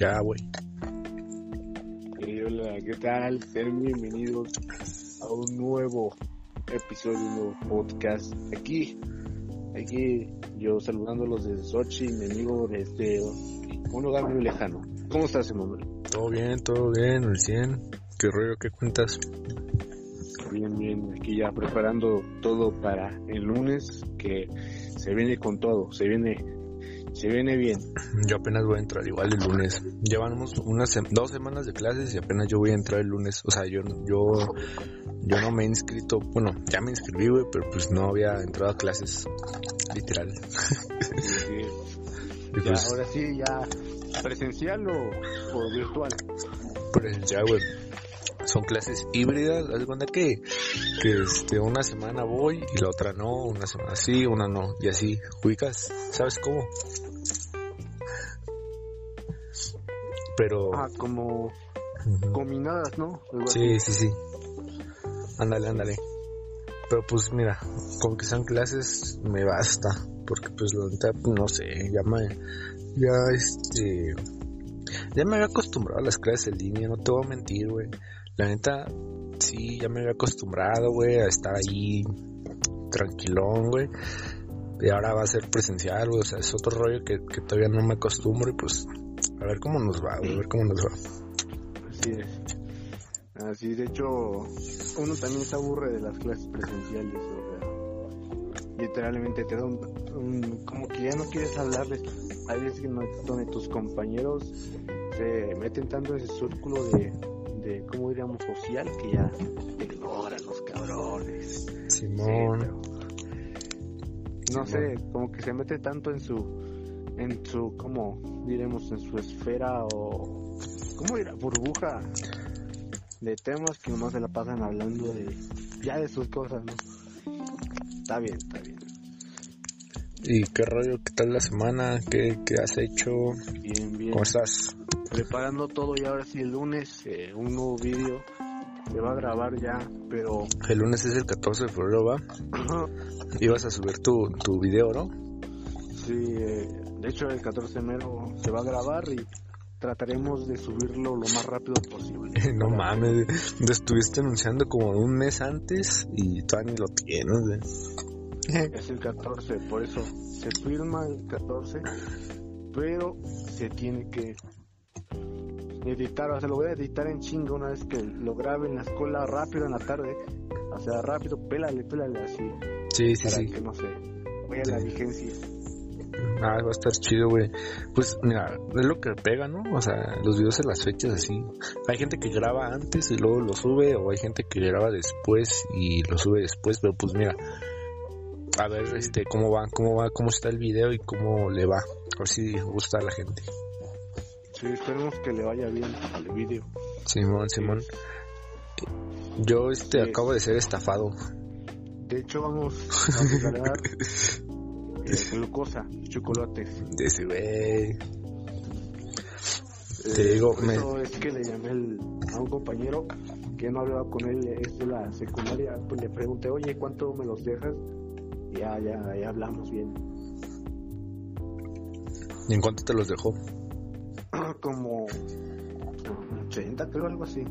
Ya, güey. hola, ¿qué tal? Sean bienvenidos a un nuevo episodio, un nuevo podcast. Aquí, aquí, yo saludándolos desde Sochi, mi amigo desde un lugar muy lejano. ¿Cómo estás, Emanuel? Todo bien, todo bien, el 100. ¿Qué rollo, qué cuentas? Bien, bien, aquí ya preparando todo para el lunes, que se viene con todo, se viene, se viene bien. Yo apenas voy a entrar igual el lunes. Llevamos unas dos semanas de clases y apenas yo voy a entrar el lunes. O sea, yo, yo, yo no me he inscrito, bueno, ya me inscribí, güey, pero pues no había entrado a clases, literal. ya, pues ahora sí, ya, presencial o, o virtual. Presencial, güey son clases híbridas, haz cuenta que, que este, una semana voy y la otra no, una semana sí, una no, y así, ubicas, ¿sabes cómo? Pero... Ah, como combinadas, ¿no? sí, sí, sí. Ándale, ándale. Pero pues mira, con que sean clases me basta, porque pues la neta, no sé, ya me, ya este, ya me había acostumbrado a las clases en línea, no te voy a mentir, güey. La neta, sí, ya me había acostumbrado, güey, a estar ahí tranquilón, güey. Y ahora va a ser presencial, güey. O sea, es otro rollo que, todavía no me acostumbro y pues a ver cómo nos va, güey, a ver cómo nos va. Así es. Así, de hecho, uno también se aburre de las clases presenciales, o sea, literalmente te da un, como que ya no quieres hablarles. Hay veces que no, donde tus compañeros se meten tanto en ese círculo de de, ¿cómo diríamos? Social, que ya ignoran los cabrones. Simón. no sé, como que se mete tanto en su, en su, ¿cómo diremos? En su esfera o, ¿cómo dirá? Burbuja de temas que nomás se la pasan hablando de, ya de sus cosas, ¿no? Está bien, está bien. ¿Y qué rollo? ¿Qué tal la semana? ¿Qué, qué has hecho? Bien, bien. ¿Cómo estás? preparando todo y ahora sí el lunes eh, un nuevo vídeo se va a grabar ya, pero... El lunes es el 14 de febrero, ¿va? Ibas a subir tu, tu video, ¿no? Sí, eh, de hecho el 14 de enero se va a grabar y trataremos de subirlo lo más rápido posible. no mames, lo estuviste anunciando como un mes antes y todavía ni lo tienes. es el 14, por eso se firma el 14, pero se tiene que editar, o sea, lo voy a editar en chinga una vez que lo grabe en la escuela rápido en la tarde, o sea, rápido, pélale, pélale así. Sí, sí, para sí. que no sé, vaya la vigencia. Ah, va a estar chido, güey. Pues mira, es lo que pega, ¿no? O sea, los videos en las fechas así. Hay gente que graba antes y luego lo sube, o hay gente que graba después y lo sube después, pero pues mira, a ver este cómo va, cómo va, cómo está el video y cómo le va. A ver si gusta a la gente. Sí, esperemos que le vaya bien al video. Simón, Simón. Yo este acabo de ser estafado. De hecho vamos a regalar glucosa, chocolates. De ese güey. Te digo, me... es que le llamé a un compañero que no hablaba con él es de la secundaria, pues le pregunté, oye, ¿cuánto me los dejas? Y ya, ya, ya hablamos bien. ¿Y en cuánto te los dejó? como 80, creo, algo así.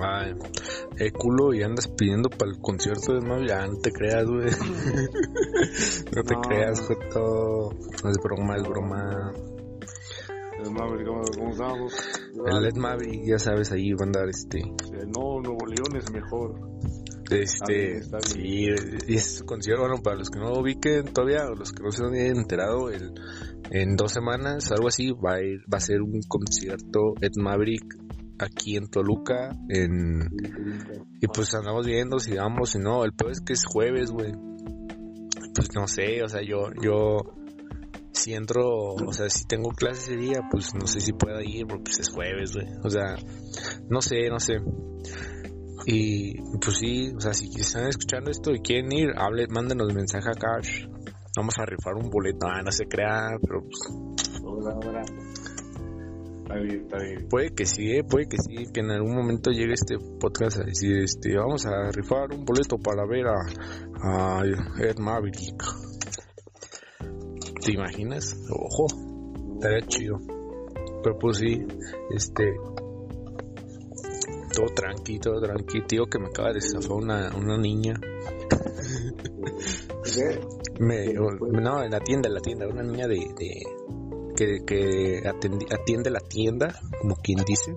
Ay, eh, culo, y andas pidiendo para el concierto de Mavi. Ya, no te creas, güey. no te creas, Joto. No es broma, es broma. El Maverick, ¿cómo estamos? El Ed Maverick, ya sabes, ahí va a andar este. No, Nuevo León es mejor. Este, sí, y es concierto, bueno, para los que no lo ubiquen todavía, o los que no se han enterado, el en dos semanas, algo así, va a, ir, va a ser un concierto Ed Maverick aquí en Toluca. En, y pues andamos viendo si vamos, si no. El peor es que es jueves, güey. Pues no sé, o sea, yo, yo, si entro, o sea, si tengo clases ese día, pues no sé si pueda ir, porque pues es jueves, güey. O sea, no sé, no sé. Y pues sí, o sea, si están escuchando esto y quieren ir, hable, mándenos mensaje a Cash vamos a rifar un boleto, ah, no se crea, pero pues... Está bien, está bien. Puede que sí, eh, puede que sí, que en algún momento llegue este podcast a decir, este, vamos a rifar un boleto para ver a, a Ed Maverick. ¿Te imaginas? Ojo, estaría chido. Pero pues sí, este. Todo tranqui, todo tranqui. Tío, que me acaba de zafar una, una niña. me, no, en la tienda, en la tienda. Una niña de. de que, atiende la tienda, como quien dice.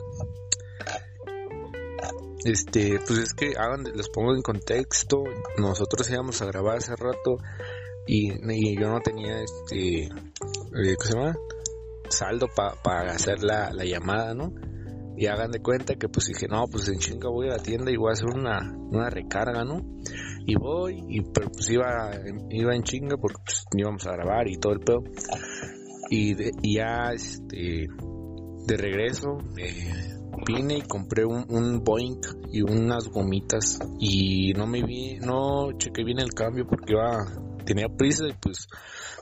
Este, pues es que hagan, les pongo en contexto. Nosotros íbamos a grabar hace rato y, yo no tenía este, eh, ¿qué se llama? Saldo para hacer la, la, llamada, ¿no? Y hagan de cuenta que pues dije, no, pues en chinga voy a la tienda y voy a hacer una, una recarga, ¿no? Y voy, y pero pues iba, iba en chinga porque pues íbamos a grabar y todo el pedo. Y, y ya, este, de regreso, vine y compré un, un Boeing y unas gomitas y no me vi, no chequé bien el cambio porque iba, tenía prisa y pues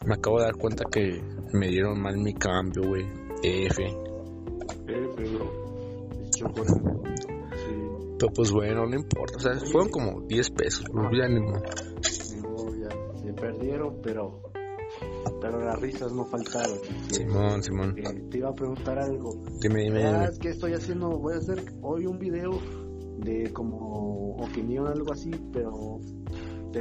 me acabo de dar cuenta que me dieron mal mi cambio, güey. F. F, Pero pues bueno, no importa, o sea, fueron como 10 pesos, ah. ya ni ya se perdieron, pero pero las risas no faltaron. Simón, Simón. Eh, te iba a preguntar algo. Dime, dime. Ah, es que estoy haciendo, voy a hacer hoy un video de como opinión, algo así, pero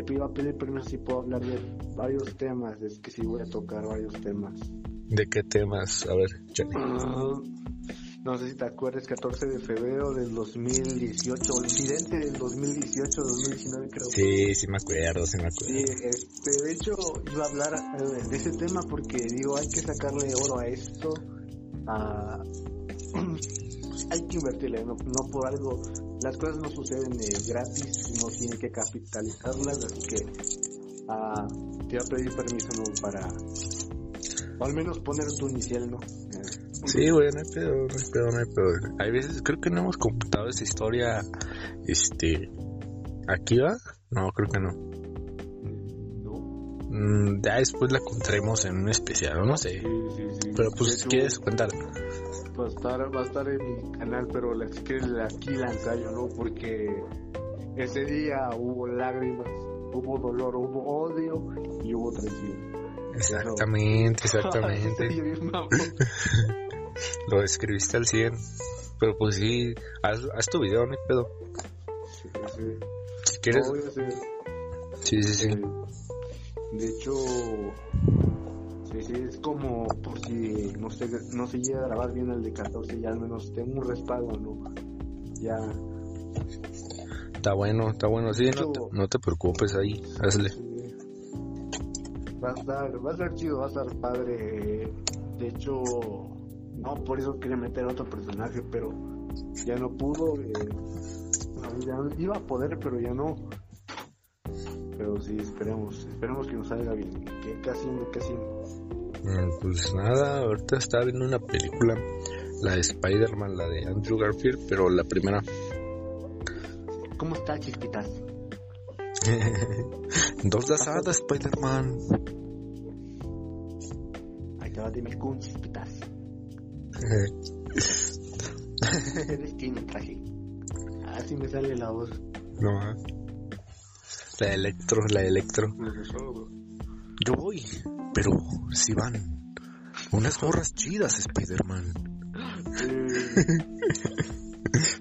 te iba a pedir permiso si puedo hablar de varios temas, es que sí voy a tocar varios temas. ¿De qué temas? A ver, no sé si te acuerdas, 14 de febrero del 2018, o incidente del 2018-2019 creo. Sí, sí me acuerdo, sí me acuerdo. Sí, este, de hecho iba a hablar eh, de ese tema porque digo, hay que sacarle oro a esto, hay que invertirle, no, por algo, las cosas no suceden gratis, uno tiene que capitalizarlas, así que uh, te voy a pedir permiso para, o al menos poner tu inicial, ¿no? Sí, güey, no hay pedo, no hay pedo, no hay pedo. Hay veces, creo que no hemos computado esa historia, este, ¿aquí va? No, creo que no. No. Mm, ya después la contaremos en un especial, no sé. Sí, sí, sí. Pero pues, si ¿quieres contar? Va a, estar, va a estar en mi canal, pero la, que aquí la ensayo, ¿no? Porque ese día hubo lágrimas, hubo dolor, hubo odio y hubo traición. Exactamente, exactamente. Lo describiste al 100. Pero pues sí, haz, haz tu video, no pedo. Sí, sí. Si quieres. Sí, sí, sí. De hecho, sí, sí, es como por si no se, no se llega a grabar bien el de 14, ya al menos tengo un respaldo, ¿no? Ya. Está bueno, está bueno, sí, no, te, no te preocupes ahí, hazle. Va a estar, va a estar chido, va a estar padre. De hecho, no, por eso quería meter otro personaje, pero ya no pudo. Eh, ya iba a poder, pero ya no. Pero sí, esperemos, esperemos que nos salga bien. Que casi, casi. Pues nada, ahorita estaba viendo una película, la de Spider-Man, la de Andrew Garfield, pero la primera. ¿Cómo está, chispitas? Dos de asada, Spider-Man. Ahí te va, dime chispitas. Eres quien traje. Así me sale la voz. No, ¿eh? La electro, la electro. Yo voy, pero si van unas gorras chidas, Spider-Man.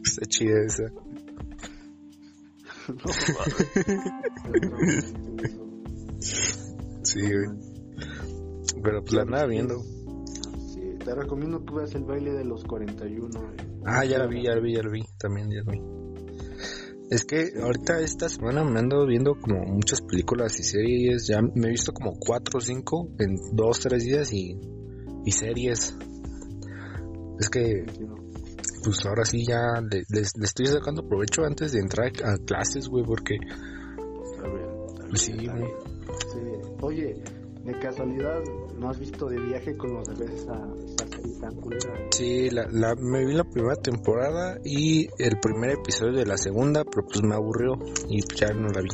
Está chida esa. sí, Pero pues la nada viendo te recomiendo que veas el baile de los 41. Ah, ya la vi, ya la vi, ya la vi, también ya la vi. Es que ahorita esta semana me ando viendo como muchas películas y series, ya me he visto como 4 o 5 en 2, 3 días y, y series. Es que, pues ahora sí ya le, estoy sacando provecho antes de entrar a clases, güey, porque... Está bien, está bien, sí, sí. Oye, de casualidad, ¿no has visto de viaje con los bebés tan culera? Sí, la, la, me vi la primera temporada y el primer episodio de la segunda, pero pues me aburrió y ya no la vi.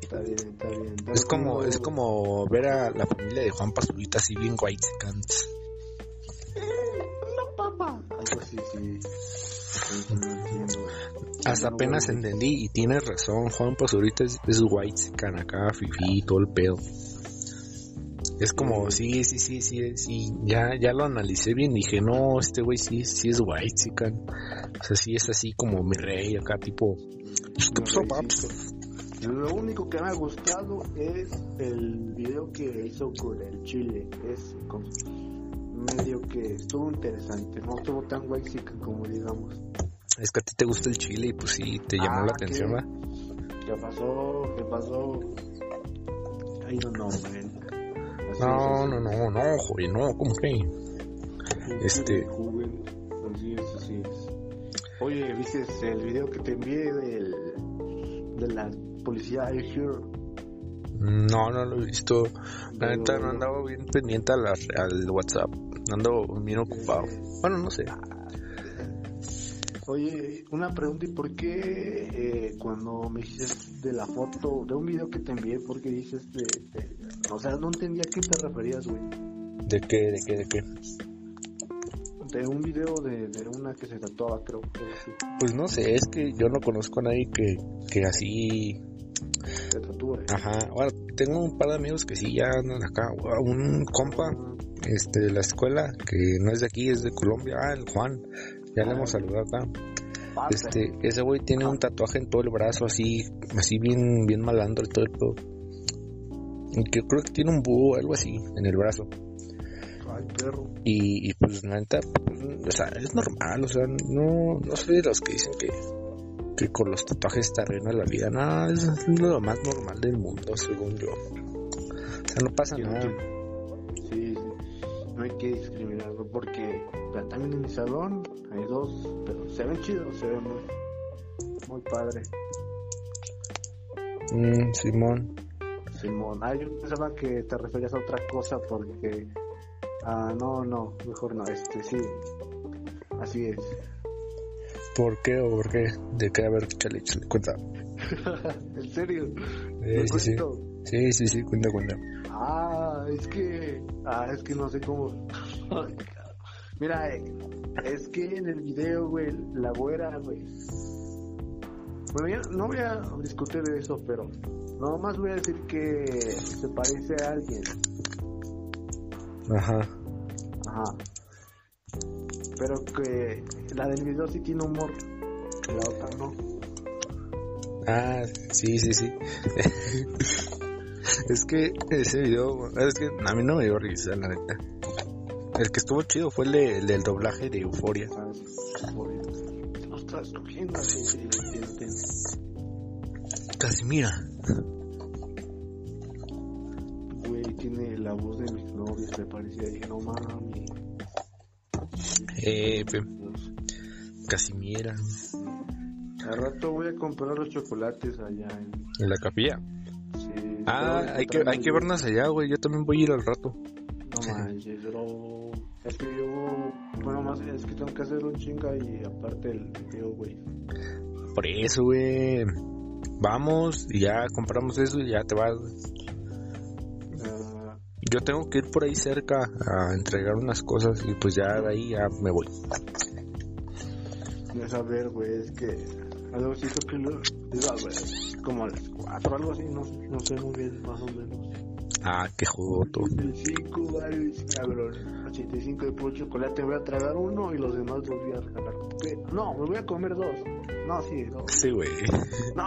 Está bien, está bien. es como, es como ver a la familia de Juan Pazurita así bien white cants. No, papá. Algo así, sí. Hasta apenas entendí y tienes razón, Juan Pazurita es, es white can acá, fifi, todo el pedo. Es como, sí, sí, sí, sí, sí, ya, ya lo analicé bien, dije, no, este güey sí, sí es white, chican. O sea, sí es así como mi rey, acá tipo... Lo único que me ha gustado es el video que hizo con el chile. Es medio que estuvo interesante, no estuvo tan guay como digamos. Es que a ti te gusta el chile y pues sí, te llamó la ah, atención, ¿verdad? ¿Qué pasó? ¿Qué pasó? Ay, no, no, No, no, no, no, joven, no, ¿cómo que? Este... Así es, así es. Oye, ¿viste el video que te envié del, de la policía Hear? No, no lo he visto. La neta no andaba bien pendiente al, al WhatsApp. Ando bien ocupado. Bueno, no sé. Oye, una pregunta, ¿y por qué eh, cuando me dices de la foto, de un video que te envié, por qué dices de, O sea, no entendía a qué te referías, güey. ¿De qué, de qué, de qué? De un video de, de una que se tatuaba, creo. Pues no sé, es que yo no conozco a nadie que, que así Ajá, ahora tengo un par de amigos que sí ya andan acá. Un compa este, de la escuela que no es de aquí, es de Colombia. Ah, el Juan, ya le hemos saludado acá. Este, ese güey tiene un tatuaje en todo el brazo, así, así bien, bien malandro y todo el pedo. Y que creo que tiene un búho o algo así en el brazo. Ay, perro. Y, y pues, la neta, pues, o sea, es normal, o sea, no, no soy de los que dicen que que con los tatuajes te arruina la vida. Nada, es lo más normal del mundo, según yo. O sea, no pasa nada. Sí, no hay que discriminarlo porque también en mi salón hay dos, pero se ven chidos, se ven muy, muy padre. Mm, Simón. Simón, ah, yo pensaba que te referías a otra cosa porque. Ah, no, no, mejor no, este sí. Así es. ¿Por qué o por qué? ¿De qué? A ver, chale, chale, cuenta. ¿En serio? Eh, sí, sí. sí, sí, sí, cuenta, cuenta. Ah, es que... Ah, es que no sé cómo... Mira, es que en el video, güey, la güera, güey... Bueno, ya no voy a discutir de eso, pero... Nomás voy a decir que se parece a alguien. Ajá. Ajá pero que la del video sí tiene humor, la otra no. Ah, sí, sí, sí. es que ese video, es que a mí no me dio risa, la neta. El que estuvo chido fue el, del doblaje de Euforia. Ah, Casi mira. Güey, tiene la voz de mis novios, me parecía, dije, no mami. Eh, Casimiera. Al rato voy a comprar los chocolates allá en, ¿En la capilla. Sí, ah, hay que, hay que vernos allá, güey. Yo también voy a ir al rato. Que hacer un chinga y aparte el video, güey. Por eso, güey. Vamos y ya compramos eso y ya te vas. Yo tengo que ir por ahí cerca a entregar unas cosas y pues ya de ahí ya me voy. No saber, güey, es que algo así que lo como a las 4 algo así, no, no sé muy bien, más o menos. Ah, qué joto. 85, cabrón. 85 de puro chocolate, voy a tragar uno y los demás los voy a regalar. No, me voy a comer dos. No, sí, dos. Sí, güey. No,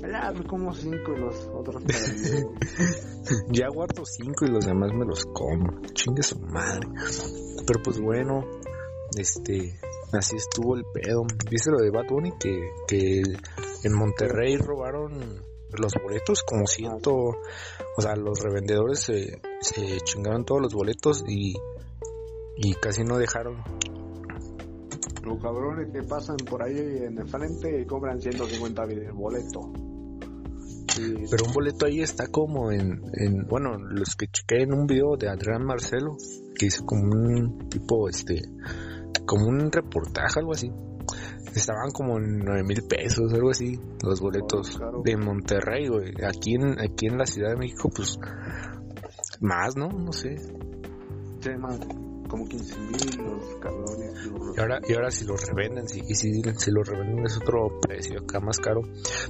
ya me como cinco y los otros para Ya guardo cinco y los demás me los como. Chingue su madre. Pero pues bueno, este, así estuvo el pedo. Dice lo de Bad Bunny que, que en Monterrey robaron los boletos como ciento, o sea, los revendedores se, se chingaron todos los boletos y, y casi no dejaron los cabrones que pasan por ahí en el frente y cobran 150 el boleto. Pero un boleto ahí está como en, en, bueno, los que chequé en un video de Adrián Marcelo, que hizo como un tipo, este, como un reportaje, algo así. Estaban como en 9 mil pesos, algo así, los boletos de Monterrey, güey. Aquí en, aquí en la Ciudad de México, pues, más, ¿no? No sé. Sí, más. como 15 mil los cabrones. Y ahora, y ahora si los revenden, si, y si, si los revenden es otro precio acá más caro.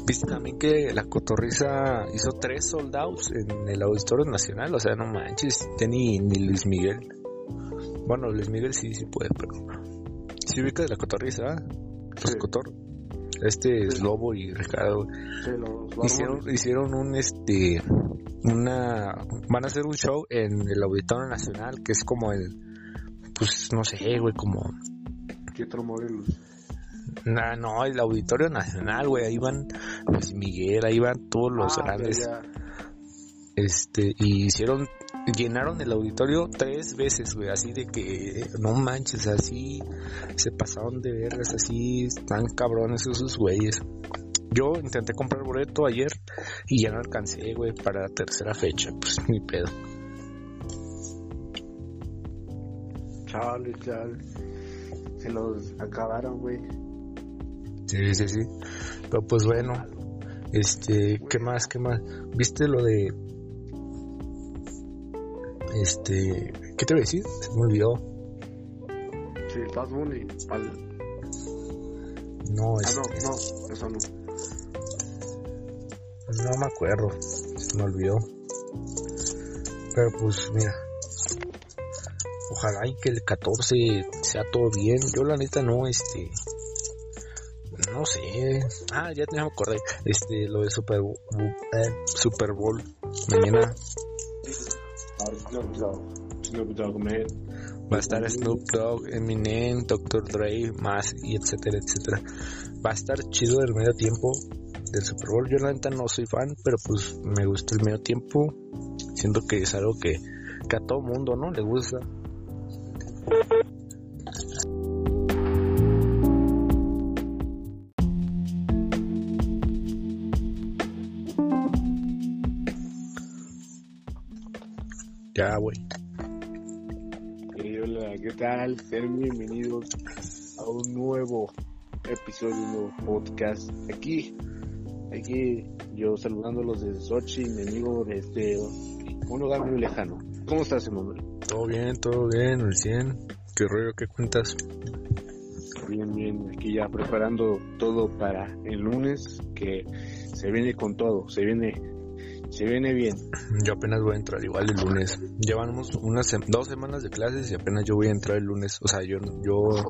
Viste también que la cotorriza hizo tres soldados en el Auditorio Nacional, o sea, no manches, ya ni, ni Luis Miguel. Bueno, Luis Miguel sí, sí puede, pero... Si ¿Sí ubica de la cotorriza, los cotor este es Lobo y Ricardo. Hicieron, hicieron un este una van a hacer un show en el Auditorio Nacional que es como el pues no sé güey como ¿Qué otro Morelos? Nah, no, el Auditorio Nacional, güey, ahí van Luis Miguel, ahí van todos los ah, grandes. Este, y hicieron llenaron el auditorio tres veces, güey, así de que no manches, así se pasaron de vergas, así están cabrones esos güeyes. Yo intenté comprar boleto ayer y ya no alcancé, güey, para la tercera fecha, pues ni pedo. Chale, chale. Se los acabaron, güey. Sí, sí, sí. Pero pues bueno, este, ¿qué más? ¿Qué más? ¿Viste lo de este, ¿qué te voy a decir? Se me olvidó. Sí, Bad Bunny. Al... No, este... no, no, eso no. No me acuerdo, se me olvidó. Pero pues mira, ojalá y que el 14 sea todo bien. Yo la neta no, este, no sé. Ah, ya me acordé. Este, lo de Super, eh, Super Bowl mañana Va a estar Snoop Dogg, Eminem, Dr. Dre, más y etcétera, etcétera. Va a estar chido el medio tiempo del Super Bowl. Yo la neta no soy fan, pero pues me gusta el medio tiempo. Siento que es algo que, que a todo mundo, ¿no? Le gusta. Ya, güey. hola, ¿qué tal? Sean bienvenidos a un nuevo episodio, un nuevo podcast. Aquí, aquí, yo saludándolos desde Sochi, mi amigo desde un lugar muy lejano. ¿Cómo estás, Emanuel? Todo bien, todo bien, el 100. ¿Qué rollo, qué cuentas? Bien, bien, aquí ya preparando todo para el lunes, que se viene con todo, se viene se viene bien. Yo apenas voy a entrar igual el lunes. Llevamos unas dos semanas de clases y apenas yo voy a entrar el lunes. O sea, yo yo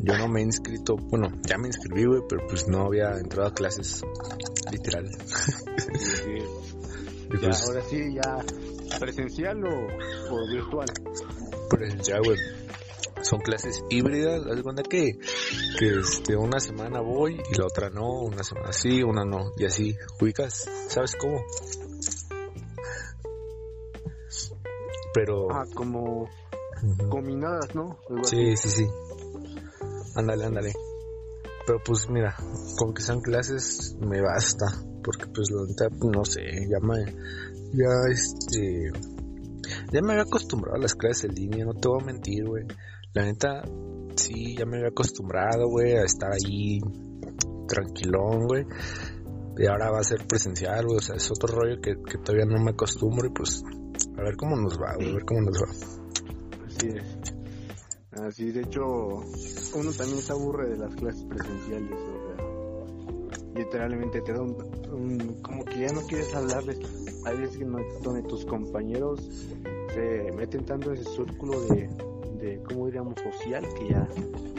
yo no me he inscrito, bueno, ya me inscribí, güey, pero pues no había entrado a clases literal. Pues ahora sí, ya presencial o, o virtual. Presencial, güey son clases híbridas, haz cuenta que, que este, una semana voy y la otra no, una semana sí, una no, y así, ubicas, ¿sabes cómo? Pero... Ah, como combinadas, ¿no? sí, sí, sí. Ándale, ándale. Pero pues mira, con que sean clases me basta, porque pues la verdad, no sé, ya me, ya este, ya me había acostumbrado a las clases en línea, no te voy a mentir, güey. La neta, sí, ya me había acostumbrado, güey, a estar ahí tranquilón, güey. Y ahora va a ser presencial, güey, o sea, es otro rollo que, todavía no me acostumbro y pues a ver cómo nos va, güey, a ver cómo nos va. Así es. Así, de hecho, uno también se aburre de las clases presenciales, o sea, literalmente te da un, como que ya no quieres hablarles. Hay veces que no, donde tus compañeros se meten tanto en ese círculo de de, ¿cómo diríamos? Social, que ya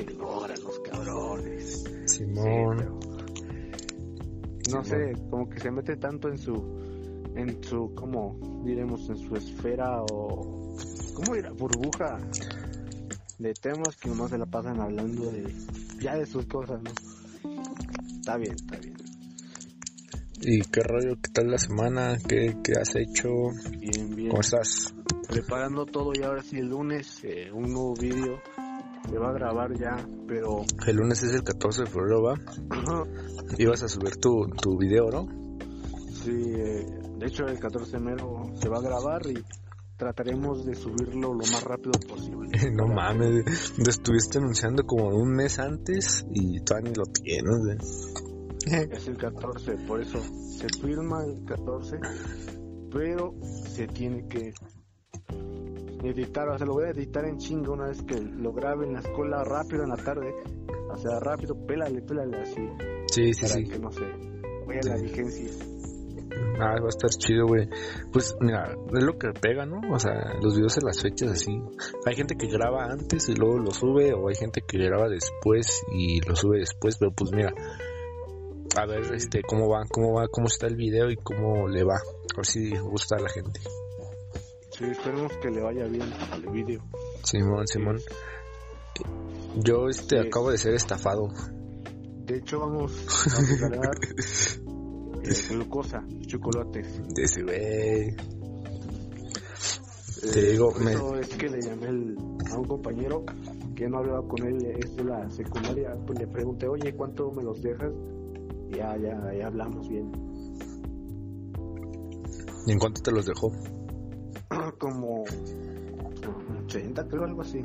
ignoran los cabrones. Simón. no sé, como que se mete tanto en su, en su, ¿cómo diremos? En su esfera o, ¿cómo dirá? Burbuja de temas que nomás se la pasan hablando de, ya de sus cosas, ¿no? Está bien, está bien. ¿Y qué rollo? ¿Qué tal la semana? ¿Qué, qué has hecho? Bien, bien. ¿Cómo estás? preparando todo y ahora sí el lunes eh, un nuevo vídeo se va a grabar ya, pero... El lunes es el 14 de febrero, ¿va? Ibas a subir tu, tu video, ¿no? Sí, eh, de hecho el 14 de enero se va a grabar y trataremos de subirlo lo más rápido posible. no mames, lo estuviste anunciando como un mes antes y todavía ni lo tienes. Es el 14, por eso se firma el 14, pero se tiene que editar, o sea, lo voy a editar en chinga una vez que lo grabe en la escuela rápido en la tarde. O sea, rápido, pélale, pélale así. Sí, sí, para sí. que no sé, vaya la vigencia. Ah, va a estar chido, güey. Pues mira, es lo que pega, ¿no? O sea, los videos en las fechas así. Hay gente que graba antes y luego lo sube, o hay gente que graba después y lo sube después, pero pues mira, a ver este cómo va, cómo va, cómo está el video y cómo le va. A ver si gusta a la gente. Sí, esperemos que le vaya bien al video. Simón, Simón. Yo este Sí. acabo de ser estafado. De hecho, vamos, a regalar glucosa, chocolates. De ese güey. Eh, Te digo, me- eso es que le llamé el- a un compañero que no hablaba con él, es de la secundaria, pues le pregunté, oye, ¿cuánto me los dejas? Y ya, ya, ya hablamos bien. ¿Y en cuánto te los dejó? Como 80, creo, algo así.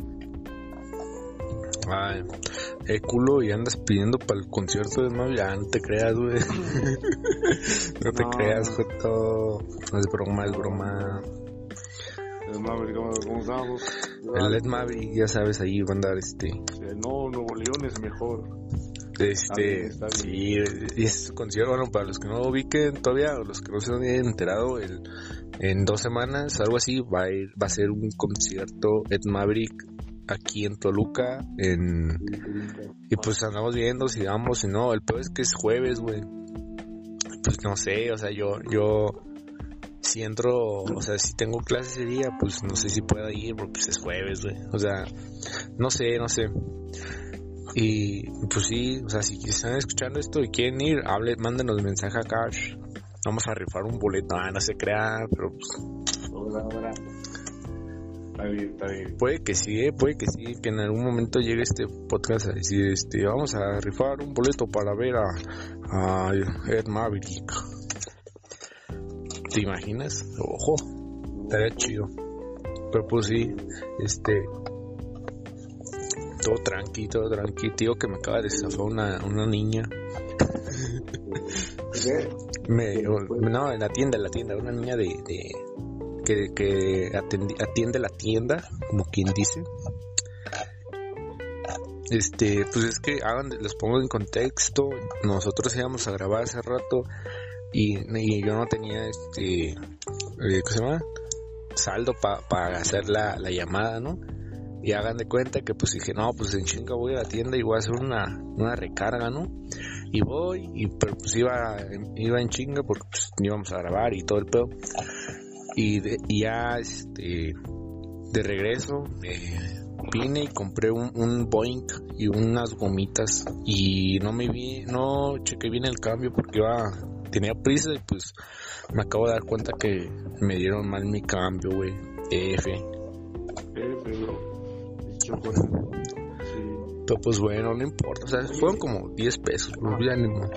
Eh, culo, y andas pidiendo para el concierto de Mavi. Ah, no te creas, güey. no te No. creas, Joto. Es broma, es broma. El Maverick, ¿cómo, cómo estamos? El Led Mavi, ya sabes, ahí va a andar este. Eh, No, Nuevo León es mejor. Este, bien, está sí, y es concierto, bueno, para los que no lo ubiquen todavía, o los que no se han enterado, el, en dos semanas, algo así, va a ir, va a ser un concierto Ed Maverick aquí en Toluca, en, y pues andamos viendo si vamos, si no, el peor es que es jueves, güey. Pues no sé, o sea, yo, yo, si entro, o sea, si tengo clase ese día, pues no sé si pueda ir, porque pues es jueves, güey. O sea, no sé, no sé. Y pues sí, o sea, si están escuchando esto y quieren ir, hable, mándenos mensaje acá. sh, Vamos a rifar un boleto, ah, no se crea, pero pues. Está bien, está bien. puede que sí, eh, puede que sí, que en algún momento llegue este podcast a decir, este, vamos a rifar un boleto para ver a, a Ed Maverick. ¿Te imaginas? Ojo, estaría chido. Pero pues sí, este, todo tranqui, todo tranqui, tío, que me acaba de zafar una, una niña. ¿Qué? Me, no, en la tienda, en la tienda, una niña de, de que, atiende la tienda, como quien dice. Este, pues es que hagan, les pongo en contexto, nosotros íbamos a grabar hace rato y, yo no tenía este, eh, ¿qué se llama? Saldo para hacer la, la llamada, ¿no? Y hagan de cuenta que pues dije, no, pues en chinga voy a la tienda y voy a hacer una, una recarga, ¿no? Y voy, y pero pues iba, iba en chinga porque pues íbamos a grabar y todo el pedo. Y, de- y ya, este, de regreso, eh, vine y compré un, un Boeing y unas gomitas y no me vi, no chequé bien el cambio porque iba, tenía prisa y pues me acabo de dar cuenta que me dieron mal mi cambio, güey. F. Eh, pero. Pues bueno, no importa, o sea, fueron como 10 pesos, pues, ya ni. No,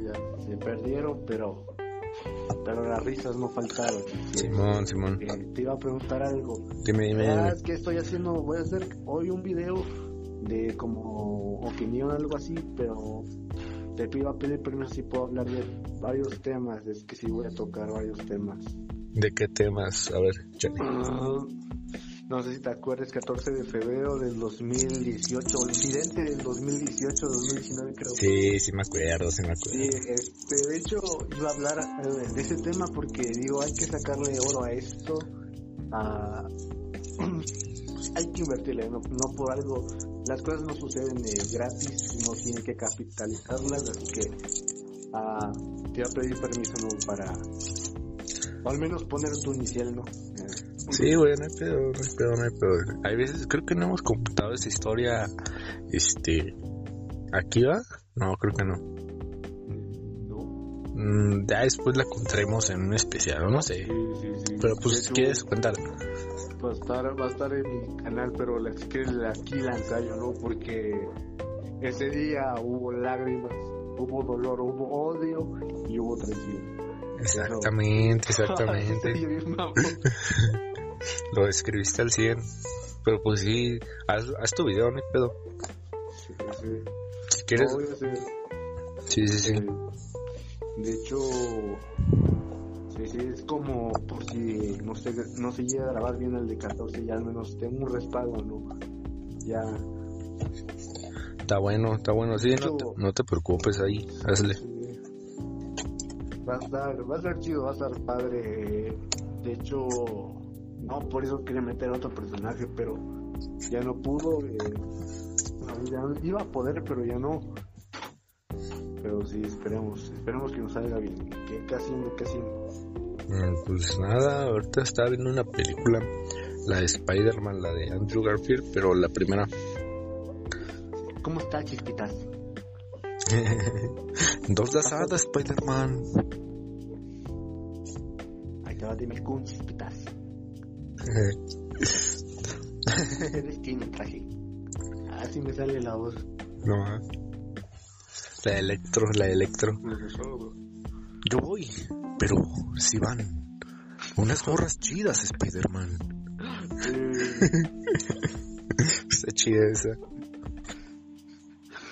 ya se perdieron, pero. Pero las risas no faltaron. Simón, Simón, Eh, te iba a preguntar algo. dime, dime, Ah, es que estoy haciendo, voy a hacer hoy un video de como opinión, algo así, pero te iba a pedir permiso si puedo hablar de varios temas, es que sí voy a tocar varios temas. ¿De qué temas? A ver. Ah, No sé si te acuerdas, 14 de febrero del 2018, o incidente del 2018, 2019 creo. Sí, sí me acuerdo, sí me Sí, acuerdo. este, de hecho iba a hablar eh, de ese tema porque digo, hay que sacarle oro a esto, a... hay que invertirle, no, no por algo, las cosas no suceden eh, gratis, uno tiene que capitalizarlas, así que ah, te voy a pedir permiso ¿no? para, o al menos poner tu inicial, ¿no? Eh, Sí, güey, no hay pedo, no hay pedo, no hay pedo. Hay veces, creo que no hemos computado esa historia, este, ¿aquí va? No, creo que no. no. Mm, ya después la contaremos en un especial, no sé. Sí, sí, sí. Pero pues, hecho, ¿quieres contar? Va a estar, va a estar en mi canal, pero la- aquí la ensayo, ¿no? Porque ese día hubo lágrimas, hubo dolor, hubo odio y hubo traición. Exactamente, exactamente. Sí. Lo describiste al 100. Pero pues sí, haz, haz tu video, no hay pedo. Sí, sí. Si quieres, No sí, sí, sí. eh, De hecho, sí, sí, es como por si no se, no se llega a grabar bien el de 14, ya al menos tengo un respaldo, ¿no? Ya. Está bueno, está bueno, sí, no, te, no te preocupes ahí, hazle. Va a estar, va a estar chido, va a estar padre. De hecho, no, por eso quería meter a otro personaje, pero ya no pudo. Eh, ya iba a poder, pero ya no. Pero sí, esperemos, esperemos que nos salga bien. Que casi, casi. Mm, pues nada, ahorita estaba viendo una película, la de Spider-Man, la de Andrew Garfield, pero la primera. ¿Cómo está, chispitas? Dos asada, Spider-Man. Ahí te va, dime chispitas. tiene traje. Así me sale la voz. No, la electro, la electro. Yo voy, pero si van unas gorras chidas, Spider-Man. Está chida esa.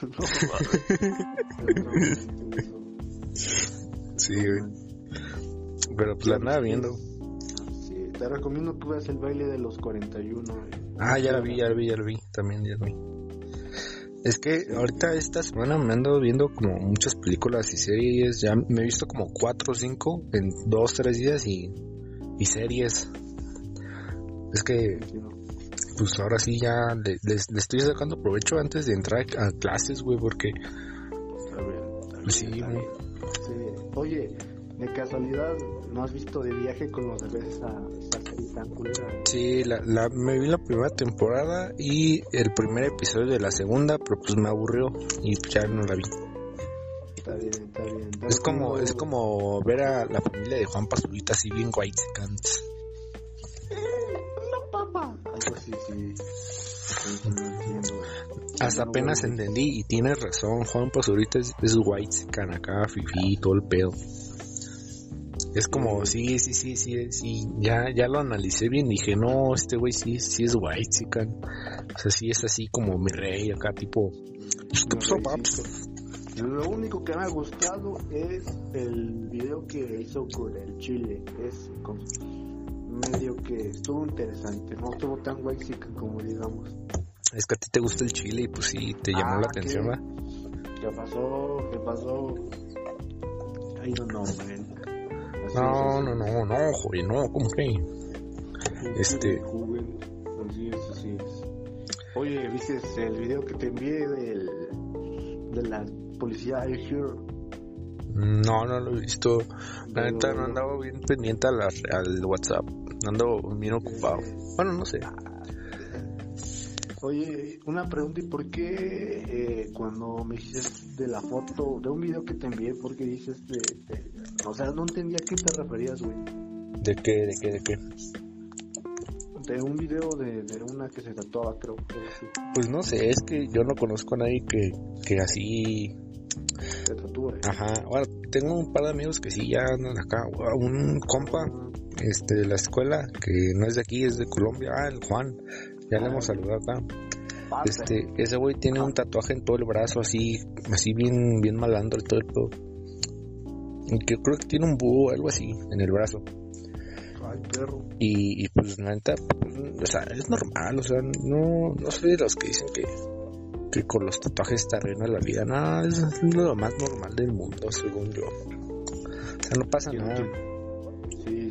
sí, güey. Pero pues la andaba viendo. Te recomiendo que veas el baile de los 41. Ah, ya la vi, ya la vi, ya la vi. También ya la vi. Es que ahorita esta semana me ando viendo como muchas películas y series. Ya me he visto como cuatro o cinco en dos, tres días y, y series. Es que, pues ahora sí ya le, estoy sacando provecho antes de entrar a clases, güey, porque... Está bien, está bien, sí, sí. Oye, de casualidad, ¿no has visto de viaje con los bebés serie tan culera? Sí, la, la, me vi la primera temporada y el primer episodio de la segunda, pero pues me aburrió y ya no la vi. Está bien, está bien. Es como, es como ver a la familia de Juan Pazurita así bien white cants. No, papá. Algo así, sí. Hasta apenas entendí y tienes razón, Juan Pazurita es, es white can acá, fifi, todo el pedo. Es como, sí, sí, sí, sí, sí, ya, ya lo analicé bien, dije, no, este güey sí, sí es white, chican. O sea, sí es así como mi rey acá, tipo, Lo único que me ha gustado es el video que hizo con el chile, es medio que estuvo interesante, no estuvo tan white como digamos. Es que a ti te gusta el chile y pues sí, te llamó la ah, atención, ¿va? ¿Qué pasó? ¿Qué pasó? I don't know, man. No, no, no, no, joven, no, ¿cómo que? Este. Así es, así es. Oye, ¿viste el video que te envié del, de la policía You No, no lo he visto. La neta no andaba bien pendiente al, al WhatsApp. Ando bien ocupado. Bueno, no sé. Oye, una pregunta, ¿y por qué eh, cuando me dices de la foto, de un video que te envié, por qué dices de, O sea, no entendía a qué te referías, güey. ¿De qué, de qué, de qué? De un video de, de una que se tatuaba, creo. Pues no sé, es que yo no conozco a nadie que, que así... Se tatúe. Ajá, bueno, tengo un par de amigos que sí ya andan acá. Un compa este, de la escuela, que no es de aquí, es de Colombia, ah, el Juan ya le hemos saludado acá. Este, ese güey tiene un tatuaje en todo el brazo, así, así bien, bien malandro y todo el pedo. Que creo que tiene un búho o algo así en el brazo. Ay, perro. Y, y pues, la neta, pues, o sea, es normal, o sea, no, no soy de los que dicen que, que con los tatuajes está arruina la vida. Nada, es, lo más normal del mundo, según yo. O sea, no pasa nada. Sí,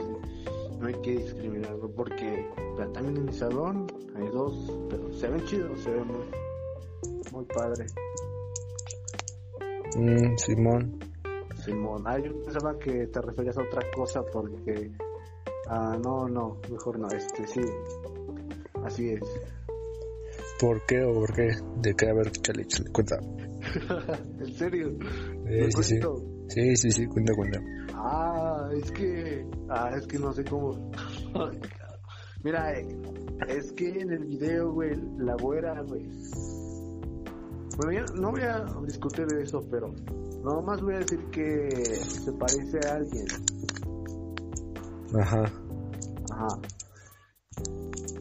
no hay que discriminarlo porque también en mi salón hay dos, pero se ven chidos, se ven muy, muy padre. Mm, Simón. Simón, ah, yo pensaba que te referías a otra cosa porque, ah, no, no, mejor no, este sí, así es. ¿Por qué o por qué? ¿De qué? A ver, chale, chale, cuenta. ¿En serio? Eh, sí, sí. sí, sí, sí, cuenta, cuenta. Ah, es que, ah, es que no sé cómo. Mira, es que en el video, güey, la güera, güey. Bueno, ya no voy a discutir de eso, pero nomás voy a decir que se parece a alguien. Ajá. Ajá.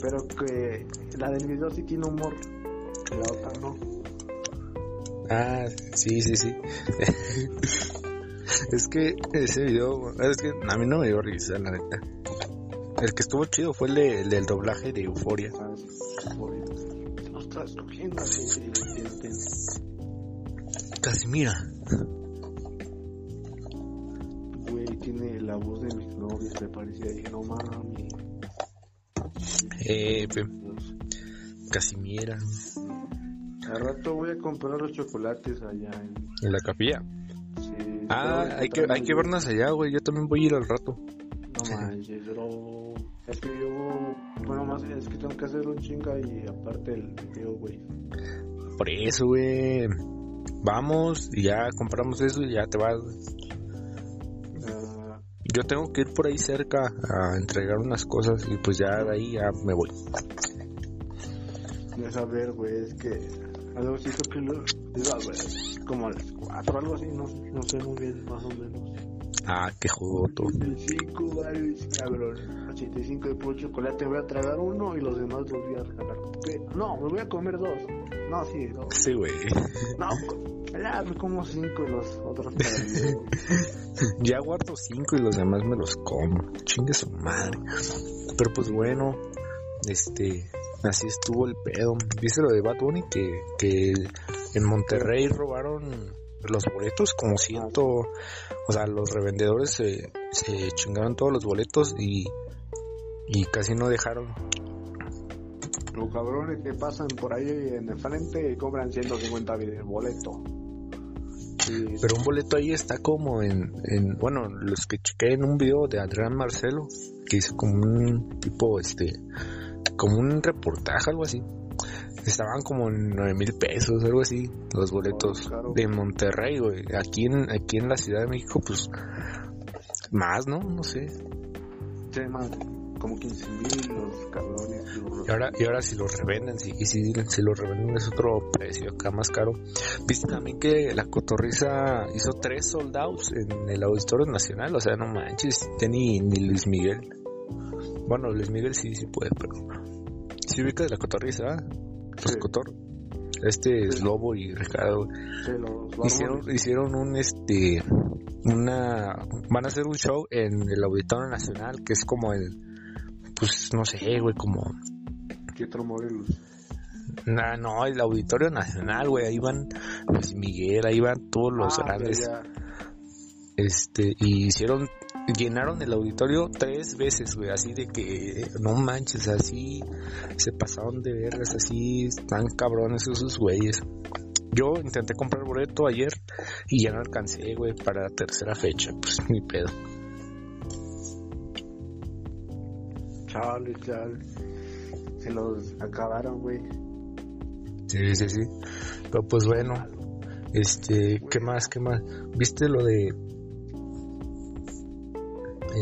Pero que la del video sí tiene humor, la otra no. Ah, sí, sí, sí. es que ese video, es que a mí no me dio risa, la neta. El que estuvo chido fue el, de, el del doblaje de Euforia. Ah. Lo estás cogiendo. Casimira. Güey, tiene la voz de mis novios, me parecía. Dije, no mami. Eh, pe- Casimira. Al rato voy a comprar los chocolates allá en. En la capilla. Sí, Ah, hay que, hay que vernos allá, güey. Yo también voy a ir al rato. Que hacer un chinga y aparte el video, güey. Por eso, güey. Vamos y ya compramos eso y ya te vas. Ah, Yo tengo que ir por ahí cerca a entregar unas cosas y pues ya de ahí ya me voy. no saber, güey, es que. Algo siento que lo. Como a las 4 algo así, no, no sé muy bien, más o menos. Ah, qué joto. 85 bares, cabrón. 85 de puro chocolate, voy a tragar uno y los demás los voy a regalar. ¿Qué? No, me voy a comer dos. No, sí, dos. Sí, güey. No, ya me como cinco y los otros. Ya guardo cinco y los demás me los como. Chingue su madre. Pero pues bueno, este, así estuvo el pedo. ¿Viste lo de Bad Bunny? Que, que en Monterrey robaron los boletos como ciento, o sea, los revendedores se, se chingaron todos los boletos y, y casi no dejaron. Los cabrones que pasan por ahí en el frente y cobran 150 de boleto. Sí, Pero un boleto ahí está como en, en bueno, los que chequé en un video de Adrián Marcelo, que hizo como un tipo, este, como un reportaje, algo así. Estaban como en nueve mil pesos, algo así, los boletos Oh, de Monterrey, güey. Aquí en, aquí en la Ciudad de México, pues, más, ¿no? No sé. se llaman como 15 mil los cabrones. los- Y ahora, y ahora si los revenden, si, y si, si los revenden es otro precio acá más caro. Viste también que la cotorriza hizo tres soldados en el Auditorio Nacional, o sea, no manches, ya ni, ni Luis Miguel. Bueno, Luis Miguel sí, sí puede, pero... Si ubicas la cotorriza. Los Sí. cotor. Este es Sí. Lobo y Ricardo. Sí, los Hicieron, hicieron un, este, una... Van a hacer un show en el Auditorio Nacional, que es como el... Pues no sé, güey, como Pietro Morelos. Nah, no, el Auditorio Nacional, güey, ahí van Luis Miguel, ahí van todos los Ah, grandes, ya, este, y hicieron, llenaron el auditorio tres veces, güey, así de que, no manches, así, se pasaron de vergas, así, están cabrones esos güeyes. Yo intenté comprar boleto ayer y ya no alcancé, güey, para la tercera fecha, pues ni pedo. Chale, chale. Se los acabaron, güey. Sí, sí, sí. Pero pues bueno, este, ¿qué más? ¿Qué más? ¿Viste lo de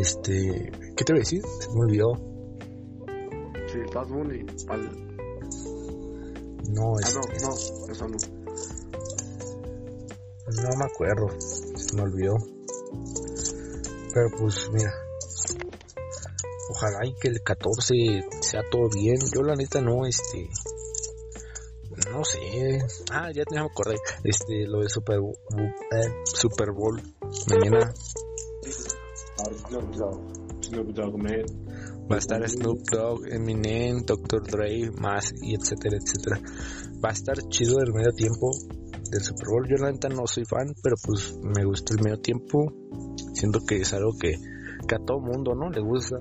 este, ¿qué te voy a decir? Se me olvidó. Sí, Bad Bunny. No, Ah, este, no, no, eso no. no me acuerdo. Se me olvidó. Pero pues mira. Ojalá y que el 14 sea todo bien. Yo la neta no, este, no sé. Ah, ya me acordé. Este, lo de Super Bowl, eh, Super Bowl. Mañana Snoop Dogg. Snoop Dogg, man. Va a estar Snoop Dogg, Eminem, Dr. Dre, más y etcétera, etcétera. Va a estar chido el medio tiempo del Super Bowl. Yo la neta no soy fan, pero pues me gusta el medio tiempo. Siento que es algo que, que a todo mundo, ¿no? Le gusta.